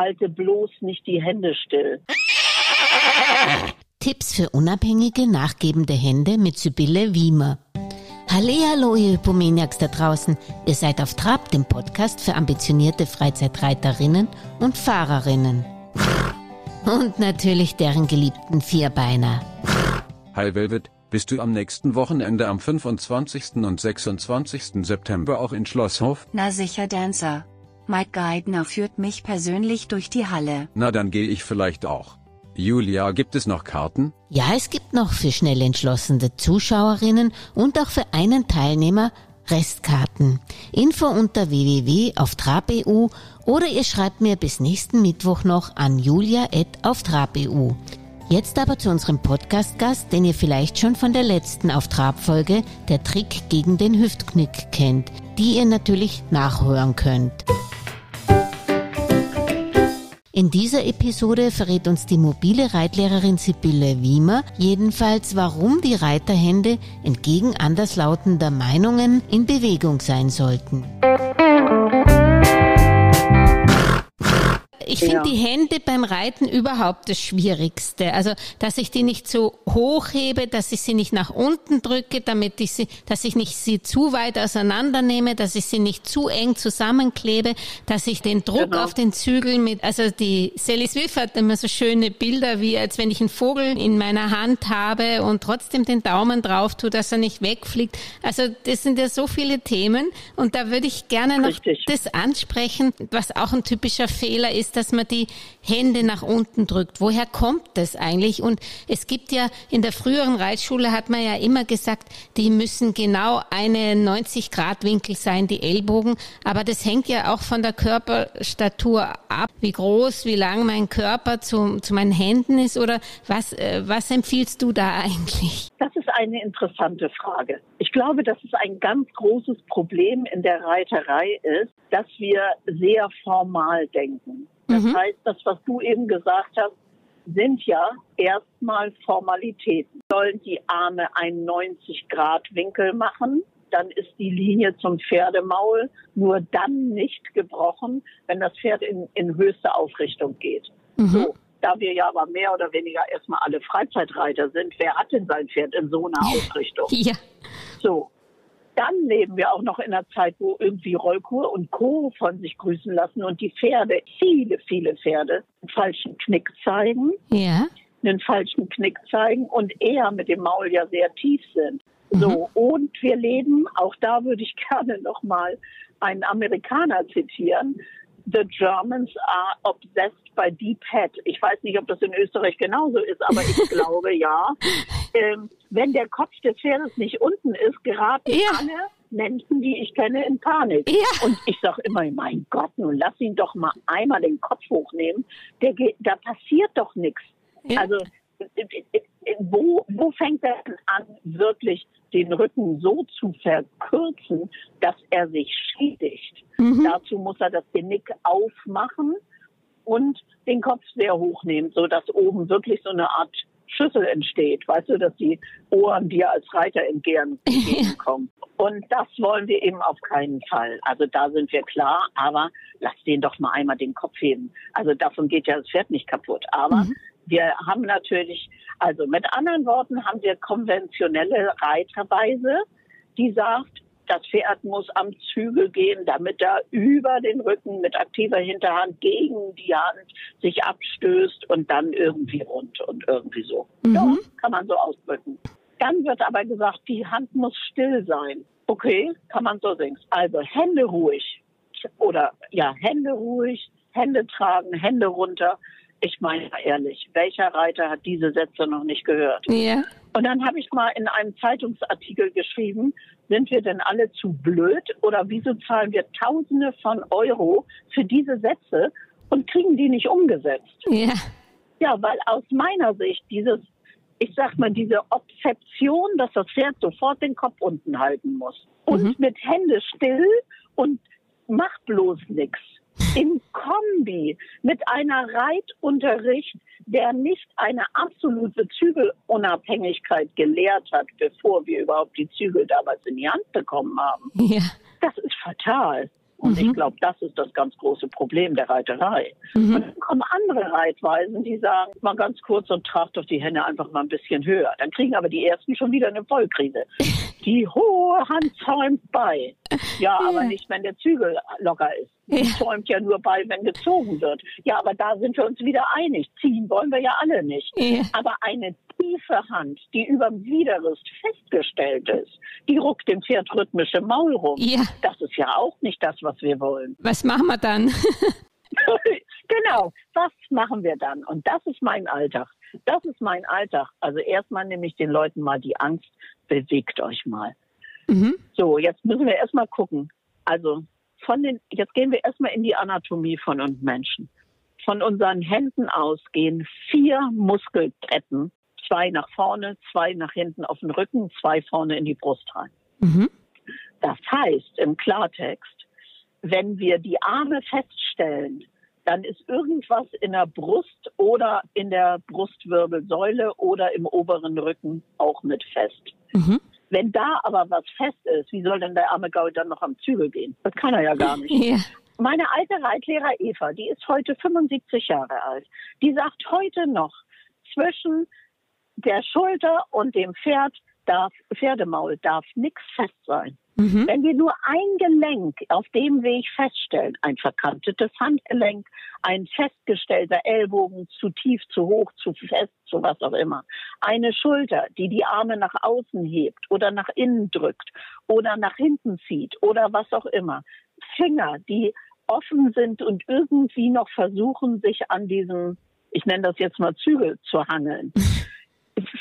halte bloß nicht die Hände still. Tipps für unabhängige, nachgebende Hände mit Sibylle Wiemer. Hallo, ihr Hypomaniacs da draußen. Ihr seid auf Trab, dem Podcast für ambitionierte Freizeitreiterinnen und Fahrerinnen. Und natürlich deren geliebten Vierbeiner. Hi Velvet, bist du am nächsten Wochenende am 25. und 26. September auch in Schlosshof? Na sicher, Dancer. Mike Geidner führt mich persönlich durch die Halle. Na dann gehe ich vielleicht auch. Julia, gibt es noch Karten? Ja, es gibt noch für schnell entschlossene Zuschauerinnen und auch für einen Teilnehmer Restkarten. Info unter www auf trab.eu oder ihr schreibt mir bis nächsten Mittwoch noch an julia.auftrab.eu. Jetzt aber zu unserem Podcast-Gast, den ihr vielleicht schon von der letzten Auf Trab-Folge, der Trick gegen den Hüftknick kennt, die ihr natürlich nachhören könnt. In dieser Episode verrät uns die mobile Reitlehrerin Sibylle Wiemer jedenfalls, warum die Reiterhände entgegen anderslautender Meinungen in Bewegung sein sollten. Ich finde ja. die Hände beim Reiten überhaupt das Schwierigste. Also, dass ich die nicht so hochhebe, dass ich sie nicht nach unten drücke, damit ich sie, dass ich nicht sie zu weit auseinandernehme, dass ich sie nicht zu eng zusammenklebe, dass ich den Druck genau. auf den Zügel mit, also die Sally Swift hat immer so schöne Bilder, wie als wenn ich einen Vogel in meiner Hand habe und trotzdem den Daumen drauf tue, dass er nicht wegfliegt. Also, das sind ja so viele Themen und da würde ich gerne noch Richtig. das ansprechen, was auch ein typischer Fehler ist, dass man die Hände nach unten drückt. Woher kommt das eigentlich? Und es gibt ja in der früheren Reitschule hat man ja immer gesagt, die müssen genau eine 90 Grad Winkel sein, die Ellbogen. Aber das hängt ja auch von der Körperstatur ab, wie groß, wie lang mein Körper zu, zu meinen Händen ist oder was, äh, was empfiehlst du da eigentlich? Das ist eine interessante Frage. Ich glaube, dass es ein ganz großes Problem in der Reiterei ist, dass wir sehr formal denken. Das mhm. heißt, das, was du eben gesagt hast, sind ja erstmal Formalitäten. Sollen die Arme einen 90 Grad Winkel machen, dann ist die Linie zum Pferdemaul nur dann nicht gebrochen, wenn das Pferd in, in höchste Aufrichtung geht. Mhm. So, da wir ja aber mehr oder weniger erstmal alle Freizeitreiter sind, wer hat denn sein Pferd in so einer Ausrichtung? Ja. So, dann leben wir auch noch in einer Zeit, wo irgendwie Rollkur und Co. von sich grüßen lassen und die Pferde, viele, viele Pferde, einen falschen Knick zeigen. Ja. Einen falschen Knick zeigen und eher mit dem Maul ja sehr tief sind. Mhm. So, und wir leben, auch da würde ich gerne nochmal einen Amerikaner zitieren, The Germans are obsessed by deep head. Ich weiß nicht, ob das in Österreich genauso ist, aber ich glaube ja. Ähm, wenn der Kopf des Pferdes nicht unten ist, geraten ja. alle Menschen, die ich kenne, in Panik. Ja. Und ich sage immer, mein Gott, nun lass ihn doch mal einmal den Kopf hochnehmen. Der, da passiert doch nichts. Ja. Also wo, wo fängt er an, wirklich den Rücken so zu verkürzen, dass er sich schädigt? Mhm. Dazu muss er das Genick aufmachen und den Kopf sehr hoch nehmen, so dass oben wirklich so eine Art Schüssel entsteht. Weißt du, dass die Ohren dir als Reiter entgegenkommen. und das wollen wir eben auf keinen Fall. Also da sind wir klar, aber lass den doch mal einmal den Kopf heben. Also davon geht ja das Pferd nicht kaputt. Aber mhm. Wir haben natürlich, also mit anderen Worten haben wir konventionelle Reiterweise, die sagt, das Pferd muss am Zügel gehen, damit er über den Rücken mit aktiver Hinterhand gegen die Hand sich abstößt und dann irgendwie rund und irgendwie so. Mhm. Ja, kann man so ausdrücken. Dann wird aber gesagt, die Hand muss still sein. Okay, kann man so singen. Also Hände ruhig. Oder ja, Hände ruhig, Hände tragen, Hände runter ich meine ehrlich, welcher Reiter hat diese Sätze noch nicht gehört? Ja. Und dann habe ich mal in einem Zeitungsartikel geschrieben, sind wir denn alle zu blöd oder wieso zahlen wir Tausende von Euro für diese Sätze und kriegen die nicht umgesetzt? Ja. Ja, weil aus meiner Sicht dieses, ich sag mal, diese Obsession, dass das Pferd sofort den Kopf unten halten muss und mhm. mit Hände still und macht bloß nichts in Kombi mit einer Reitunterricht, der nicht eine absolute Zügelunabhängigkeit gelehrt hat, bevor wir überhaupt die Zügel damals in die Hand bekommen haben. Ja. Das ist fatal. Und mhm. ich glaube, das ist das ganz große Problem der Reiterei. Mhm. Und dann kommen andere Reitweisen, die sagen, mal ganz kurz und tragt doch die Hände einfach mal ein bisschen höher. Dann kriegen aber die ersten schon wieder eine Vollkrise. Die hohe Hand zäumt bei. Ja, aber nicht, wenn der Zügel locker ist. Die zäumt ja nur bei, wenn gezogen wird. Ja, aber da sind wir uns wieder einig. Ziehen wollen wir ja alle nicht. Ja. Aber eine tiefe Hand, die überm Widerrist festgestellt ist, die ruckt dem Pferd rhythmisch im Maul rum. Ja. Das ist ja auch nicht das, was wir wollen. Was machen wir dann? genau, was machen wir dann? Und das ist mein Alltag. Das ist mein Alltag. Also erstmal nehme ich den Leuten mal die Angst, bewegt euch mal. Mhm. So, jetzt müssen wir erstmal gucken. Also von den, jetzt gehen wir erstmal in die Anatomie von uns Menschen. Von unseren Händen aus gehen vier Muskelketten, zwei nach vorne, zwei nach hinten auf den Rücken, zwei vorne in die Brust rein. Mhm. Das heißt im Klartext, wenn wir die Arme feststellen, dann ist irgendwas in der Brust oder in der Brustwirbelsäule oder im oberen Rücken auch mit fest. Mhm. Wenn da aber was fest ist, wie soll denn der arme Gaul dann noch am Zügel gehen? Das kann er ja gar nicht. Ja. Meine alte Reitlehrer Eva, die ist heute 75 Jahre alt, die sagt heute noch, zwischen der Schulter und dem Pferd darf, Pferdemaul darf nichts fest sein. Mhm. Wenn wir nur ein Gelenk auf dem Weg feststellen, ein verkantetes Handgelenk, ein festgestellter Ellbogen zu tief, zu hoch, zu fest, zu was auch immer, eine Schulter, die die Arme nach außen hebt oder nach innen drückt oder nach hinten zieht oder was auch immer, Finger, die offen sind und irgendwie noch versuchen, sich an diesem, ich nenne das jetzt mal Zügel zu hangeln.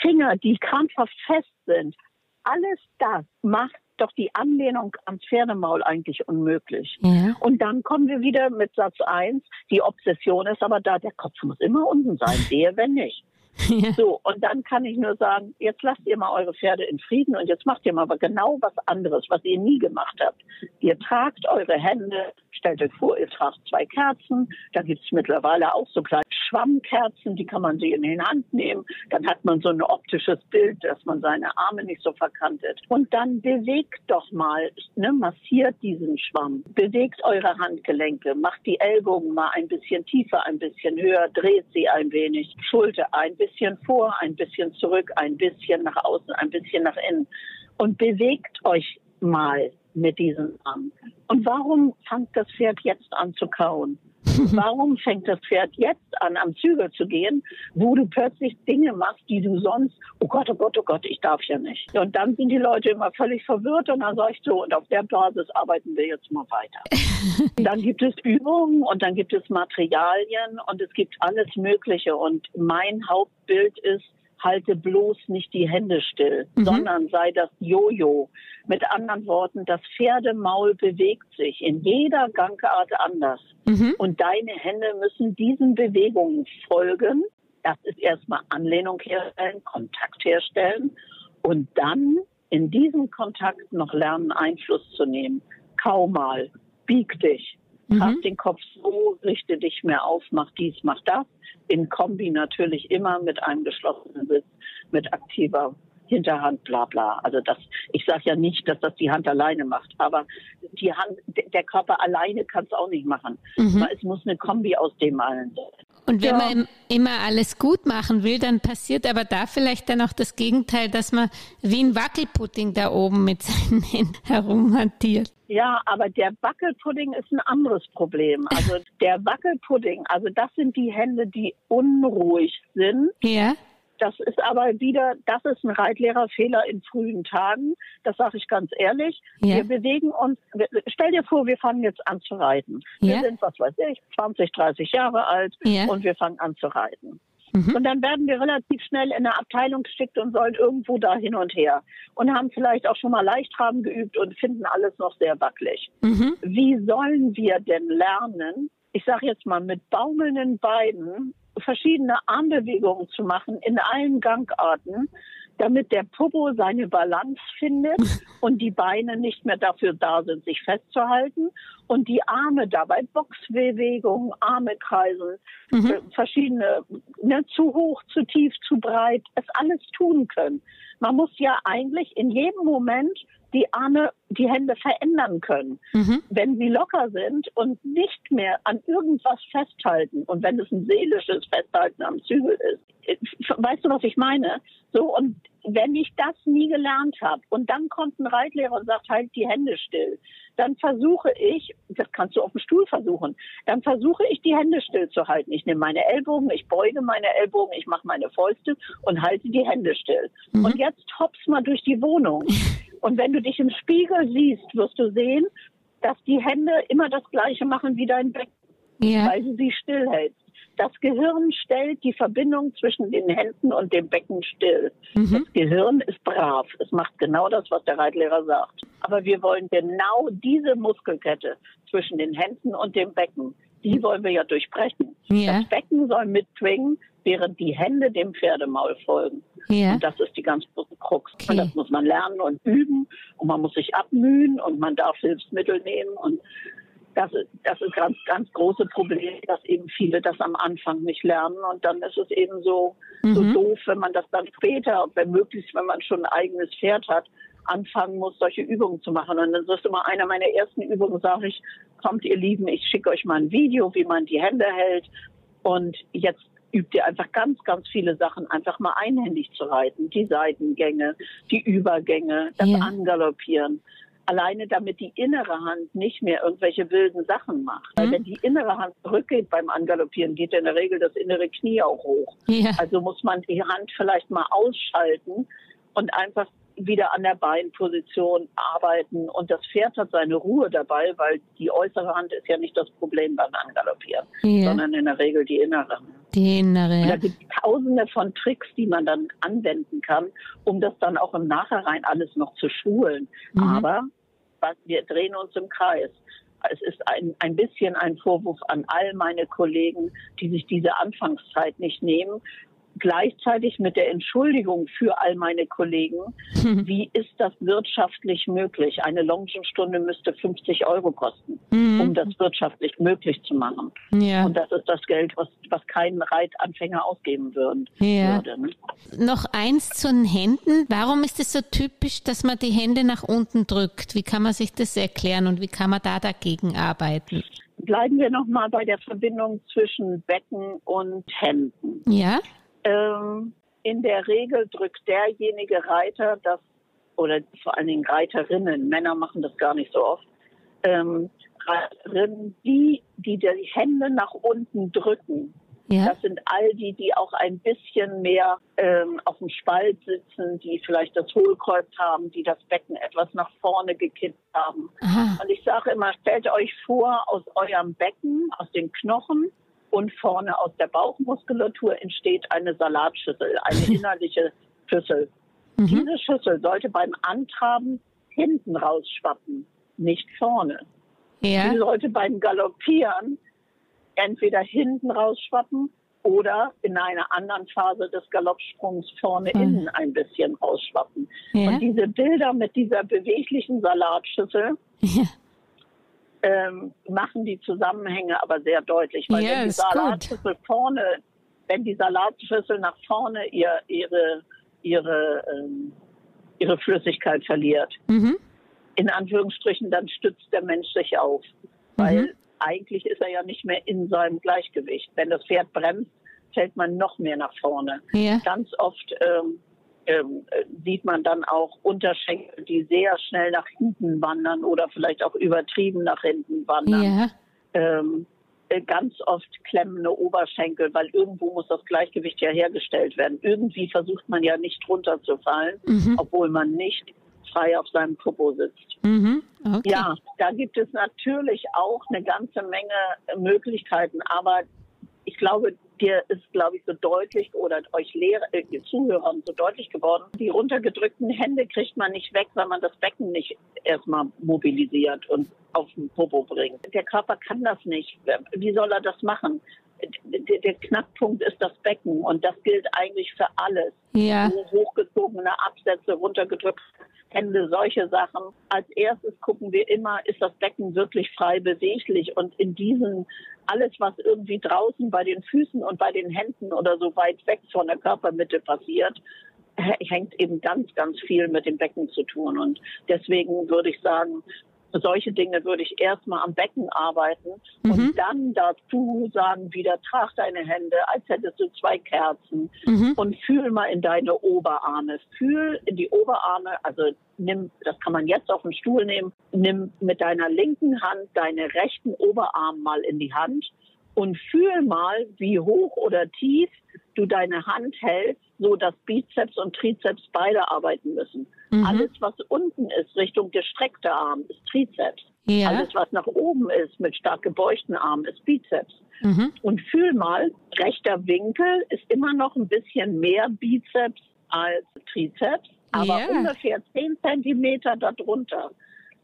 Finger, die krampfhaft fest sind, alles das macht doch die Anlehnung ans Pferdemaul eigentlich unmöglich. Ja. Und dann kommen wir wieder mit Satz 1. Die Obsession ist aber da, der Kopf muss immer unten sein, der, wenn nicht. So, und dann kann ich nur sagen, jetzt lasst ihr mal eure Pferde in Frieden und jetzt macht ihr mal genau was anderes, was ihr nie gemacht habt. Ihr tragt eure Hände, stellt euch vor, ihr tragt zwei Kerzen, da gibt's mittlerweile auch so kleine Schwammkerzen, die kann man sich in die Hand nehmen. Dann hat man so ein optisches Bild, dass man seine Arme nicht so verkantet. Und dann bewegt doch mal, ne, massiert diesen Schwamm, bewegt eure Handgelenke, macht die Ellbogen mal ein bisschen tiefer, ein bisschen höher, dreht sie ein wenig, Schulter ein bisschen vor, ein bisschen zurück, ein bisschen nach außen, ein bisschen nach innen und bewegt euch mal mit diesen Armen. Und warum fängt das Pferd jetzt an zu kauen? Warum fängt das Pferd jetzt an, am Zügel zu gehen, wo du plötzlich Dinge machst, die du sonst, oh Gott, oh Gott, oh Gott, ich darf ja nicht. Und dann sind die Leute immer völlig verwirrt und dann sag ich so, und auf der Basis arbeiten wir jetzt mal weiter. dann gibt es Übungen und dann gibt es Materialien und es gibt alles Mögliche. Und mein Hauptbild ist, halte bloß nicht die Hände still, mhm. sondern sei das Jojo. Mit anderen Worten, das Pferdemaul bewegt sich in jeder Gangart anders. Mhm. Und deine Hände müssen diesen Bewegungen folgen. Das ist erstmal Anlehnung herstellen, Kontakt herstellen und dann in diesem Kontakt noch lernen, Einfluss zu nehmen. Kau mal, bieg dich, mhm. den Kopf so, richte dich mehr auf, mach dies, mach das in Kombi natürlich immer mit einem geschlossenen Sitz, mit aktiver Hinterhand, bla bla. Also das, ich sage ja nicht, dass das die Hand alleine macht, aber die Hand, der Körper alleine kann es auch nicht machen. Mhm. Es muss eine Kombi aus dem allen sein. Und wenn ja. man immer alles gut machen will, dann passiert aber da vielleicht dann auch das Gegenteil, dass man wie ein Wackelpudding da oben mit seinen Händen herumhantiert. Ja, aber der Wackelpudding ist ein anderes Problem. Also der Wackelpudding, also das sind die Hände, die unruhig sind. Ja. Das ist aber wieder, das ist ein Reitlehrerfehler in frühen Tagen. Das sage ich ganz ehrlich. Ja. Wir bewegen uns, stell dir vor, wir fangen jetzt an zu reiten. Wir ja. sind, was weiß ich, 20, 30 Jahre alt ja. und wir fangen an zu reiten. Mhm. Und dann werden wir relativ schnell in eine Abteilung geschickt und sollen irgendwo da hin und her. Und haben vielleicht auch schon mal Leichtraben geübt und finden alles noch sehr wackelig. Mhm. Wie sollen wir denn lernen, ich sage jetzt mal, mit baumelnden Beinen verschiedene Armbewegungen zu machen in allen Gangarten, damit der Popo seine Balance findet und die Beine nicht mehr dafür da sind, sich festzuhalten und die Arme dabei Boxbewegungen, Arme kreisen, mhm. Äh, verschiedene, ne, zu hoch, zu tief, zu breit, es alles tun können. Man muss ja eigentlich in jedem Moment die Arme, die Hände verändern können. Mhm. Wenn sie locker sind und nicht mehr an irgendwas festhalten und wenn es ein seelisches Festhalten am Zügel ist, weißt du, was ich meine? So, und wenn ich das nie gelernt habe und dann kommt ein Reitlehrer und sagt, halt die Hände still, dann versuche ich, das kannst du auf dem Stuhl versuchen, dann versuche ich die Hände still zu halten. Ich nehme meine Ellbogen, ich beuge meine Ellbogen, ich mache meine Fäuste und halte die Hände still. Mhm. Und jetzt hops mal durch die Wohnung. Und wenn du dich im Spiegel siehst, wirst du sehen, dass die Hände immer das Gleiche machen wie dein Becken, ja. weil du sie stillhältst. Das Gehirn stellt die Verbindung zwischen den Händen und dem Becken still. Mhm. Das Gehirn ist brav. Es macht genau das, was der Reitlehrer sagt. Aber wir wollen genau diese Muskelkette zwischen den Händen und dem Becken, die wollen wir ja durchbrechen. Ja. Das Becken soll mitschwingen, während die Hände dem Pferdemaul folgen. Ja. Und das ist die ganz große Krux. Okay. Und das muss man lernen und üben und man muss sich abmühen und man darf Hilfsmittel nehmen und das ist, das ist ganz, ganz große Problem, dass eben viele das am Anfang nicht lernen. Und dann ist es eben so, mhm. so doof, wenn man das dann später, wenn möglichst, wenn man schon ein eigenes Pferd hat, anfangen muss, solche Übungen zu machen. Und dann ist immer einer meiner ersten Übungen, sage ich, kommt ihr Lieben, ich schicke euch mal ein Video, wie man die Hände hält. Und jetzt übt ihr einfach ganz, ganz viele Sachen einfach mal einhändig zu reiten. Die Seitengänge, die Übergänge, das ja. Angaloppieren alleine damit die innere Hand nicht mehr irgendwelche wilden Sachen macht. Mhm. Weil wenn die innere Hand zurückgeht beim Angaloppieren, geht in der Regel das innere Knie auch hoch. Ja. Also muss man die Hand vielleicht mal ausschalten und einfach wieder an der Beinposition arbeiten und das Pferd hat seine Ruhe dabei, weil die äußere Hand ist ja nicht das Problem beim Angaloppieren, ja. sondern in der Regel die innere. Die innere. Und da gibt es tausende von Tricks, die man dann anwenden kann, um das dann auch im Nachhinein alles noch zu schulen. Mhm. Aber wir drehen uns im Kreis. Es ist ein, ein bisschen ein Vorwurf an all meine Kollegen, die sich diese Anfangszeit nicht nehmen, gleichzeitig mit der Entschuldigung für all meine Kollegen, mhm. wie ist das wirtschaftlich möglich? Eine Longenstunde müsste 50 Euro kosten, mhm. um das wirtschaftlich möglich zu machen. Ja. Und das ist das Geld, was, was kein Reitanfänger ausgeben würden, ja. würde. Ne? Noch eins zu den Händen. Warum ist es so typisch, dass man die Hände nach unten drückt? Wie kann man sich das erklären und wie kann man da dagegen arbeiten? Bleiben wir nochmal bei der Verbindung zwischen Becken und Händen. Ja. Ähm, in der Regel drückt derjenige Reiter das, oder vor allen Dingen Reiterinnen, Männer machen das gar nicht so oft, ähm, Reiterinnen, die, die die Hände nach unten drücken. Ja. Das sind all die, die auch ein bisschen mehr ähm, auf dem Spalt sitzen, die vielleicht das Hohlkreuz haben, die das Becken etwas nach vorne gekippt haben. Aha. Und ich sage immer, stellt euch vor, aus eurem Becken, aus den Knochen, und vorne aus der Bauchmuskulatur entsteht eine Salatschüssel, eine innerliche Schüssel. Mhm. Diese Schüssel sollte beim Antraben hinten rausschwappen, nicht vorne. Ja. Sie sollte beim Galoppieren entweder hinten rausschwappen oder in einer anderen Phase des Galoppsprungs vorne mhm. innen ein bisschen rausschwappen. Ja. Und diese Bilder mit dieser beweglichen Salatschüssel, ja ähm, machen die Zusammenhänge aber sehr deutlich. Weil ja, wenn die Salatschüssel vorne, wenn die Salatschüssel nach vorne ihr, ihre, ihre, ähm, ihre Flüssigkeit verliert, mhm. in Anführungsstrichen, dann stützt der Mensch sich auf. Weil mhm. eigentlich ist er ja nicht mehr in seinem Gleichgewicht. Wenn das Pferd bremst, fällt man noch mehr nach vorne. Ja. Ganz oft ähm, ähm, sieht man dann auch Unterschenkel, die sehr schnell nach hinten wandern oder vielleicht auch übertrieben nach hinten wandern. Ja. Ähm, äh, ganz oft klemmende Oberschenkel, weil irgendwo muss das Gleichgewicht ja hergestellt werden. Irgendwie versucht man ja nicht runterzufallen, mhm. obwohl man nicht frei auf seinem Popo sitzt. Mhm. Okay. Ja, da gibt es natürlich auch eine ganze Menge Möglichkeiten, aber ich glaube, dir ist, glaube ich, so deutlich oder euch Lehrer, äh, Zuhörern so deutlich geworden. Die runtergedrückten Hände kriegt man nicht weg, weil man das Becken nicht erstmal mobilisiert und auf den Popo bringt. Der Körper kann das nicht. Wie soll er das machen? Der, der Knackpunkt ist das Becken und das gilt eigentlich für alles. Ja. Hochgezogene Absätze, runtergedrückte Hände, solche Sachen. Als erstes gucken wir immer, ist das Becken wirklich frei beweglich und in diesen alles, was irgendwie draußen bei den Füßen und bei den Händen oder so weit weg von der Körpermitte passiert, hängt eben ganz, ganz viel mit dem Becken zu tun. Und deswegen würde ich sagen, solche Dinge würde ich erstmal am Becken arbeiten mhm. und dann dazu sagen, wieder trag deine Hände, als hättest du zwei Kerzen mhm. und fühl mal in deine Oberarme. Fühl in die Oberarme, also nimm, das kann man jetzt auf den Stuhl nehmen, nimm mit deiner linken Hand deine rechten Oberarm mal in die Hand und fühl mal, wie hoch oder tief du deine Hand hältst, so dass Bizeps und Trizeps beide arbeiten müssen. Mhm. Alles, was unten ist, Richtung gestreckter Arm, ist Trizeps. Ja. Alles, was nach oben ist, mit stark gebeugten Armen, ist Bizeps. Mhm. Und fühl mal, rechter Winkel ist immer noch ein bisschen mehr Bizeps als Trizeps, aber ja. ungefähr 10 Zentimeter darunter.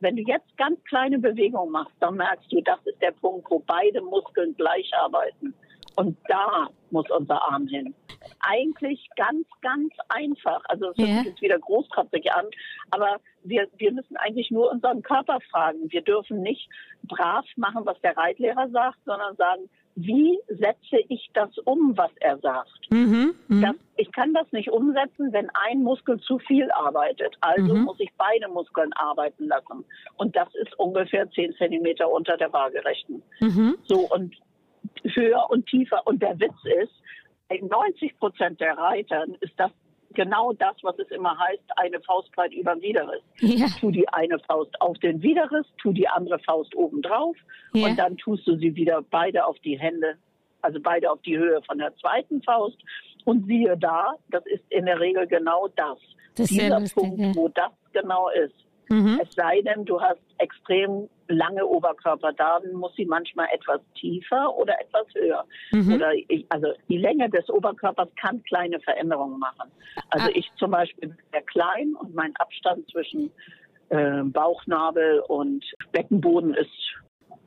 Wenn du jetzt ganz kleine Bewegungen machst, dann merkst du, das ist der Punkt, wo beide Muskeln gleich arbeiten. Und da muss unser Arm hin. Eigentlich ganz, ganz einfach. Also es hört sich jetzt wieder großkotzig an, aber wir, wir müssen eigentlich nur unseren Körper fragen. Wir dürfen nicht brav machen, was der Reitlehrer sagt, sondern sagen, wie setze ich das um, was er sagt? Mhm, mh. das, ich kann das nicht umsetzen, wenn ein Muskel zu viel arbeitet. Also mhm. muss ich beide Muskeln arbeiten lassen. Und das ist ungefähr 10 Zentimeter unter der Waagerechten. Mhm. So, und höher und tiefer. Und der Witz ist, bei 90 Prozent der Reitern ist das genau das, was es immer heißt, eine Faustbreit über dem Widerriss. Ja. Tu die eine Faust auf den Widerriss, tu die andere Faust oben drauf ja. und dann tust du sie wieder beide auf die Hände, also beide auf die Höhe von der zweiten Faust. Und siehe da, das ist in der Regel genau das. das Dieser lustig, Punkt, ja. wo das genau ist. Mhm. Es sei denn, du hast extrem lange Oberkörper, dann muss sie manchmal etwas tiefer oder etwas höher. Mhm. Oder ich, also die Länge des Oberkörpers kann kleine Veränderungen machen. Also ah. ich zum Beispiel bin sehr klein und mein Abstand zwischen äh, Bauchnabel und Beckenboden ist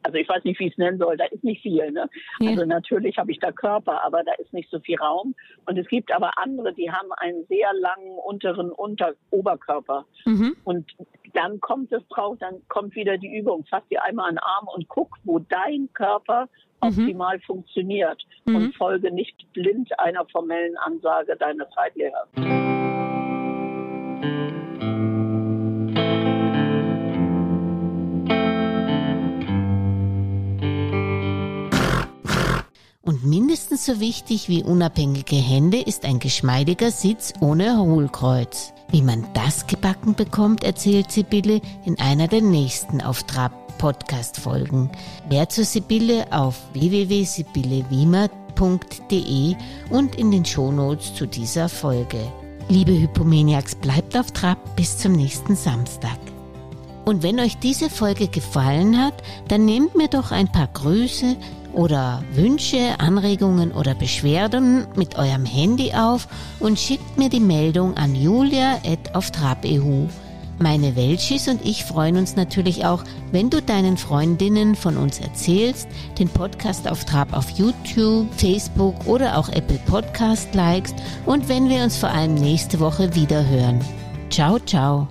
also ich weiß nicht, wie ich es nennen soll, da ist nicht viel. Ne? Ja. Also natürlich habe ich da Körper, aber da ist nicht so viel Raum. Und es gibt aber andere, die haben einen sehr langen unteren Unter Oberkörper. Mhm. Und dann kommt es drauf, dann kommt wieder die Übung. Fass dir einmal an den Arm und guck, wo dein Körper mhm. optimal funktioniert. Mhm. Und folge nicht blind einer formellen Ansage deines Zeitlehrers. Mindestens so wichtig wie unabhängige Hände ist ein geschmeidiger Sitz ohne Hohlkreuz. Wie man das gebacken bekommt, erzählt Sibylle in einer der nächsten auf Podcast-Folgen. Mehr zu Sibylle auf www.sibyllewiemer.de und in den Shownotes zu dieser Folge. Liebe Hypomaniacs, bleibt auf Trab bis zum nächsten Samstag. Und wenn euch diese Folge gefallen hat, dann nehmt mir doch ein paar Grüße, oder Wünsche, Anregungen oder Beschwerden mit eurem Handy auf und schickt mir die Meldung an julia.auftrab.eu. Meine Welchis und ich freuen uns natürlich auch, wenn du deinen Freundinnen von uns erzählst, den Podcast auf Trab auf YouTube, Facebook oder auch Apple Podcast likest und wenn wir uns vor allem nächste Woche wieder hören. Ciao, ciao.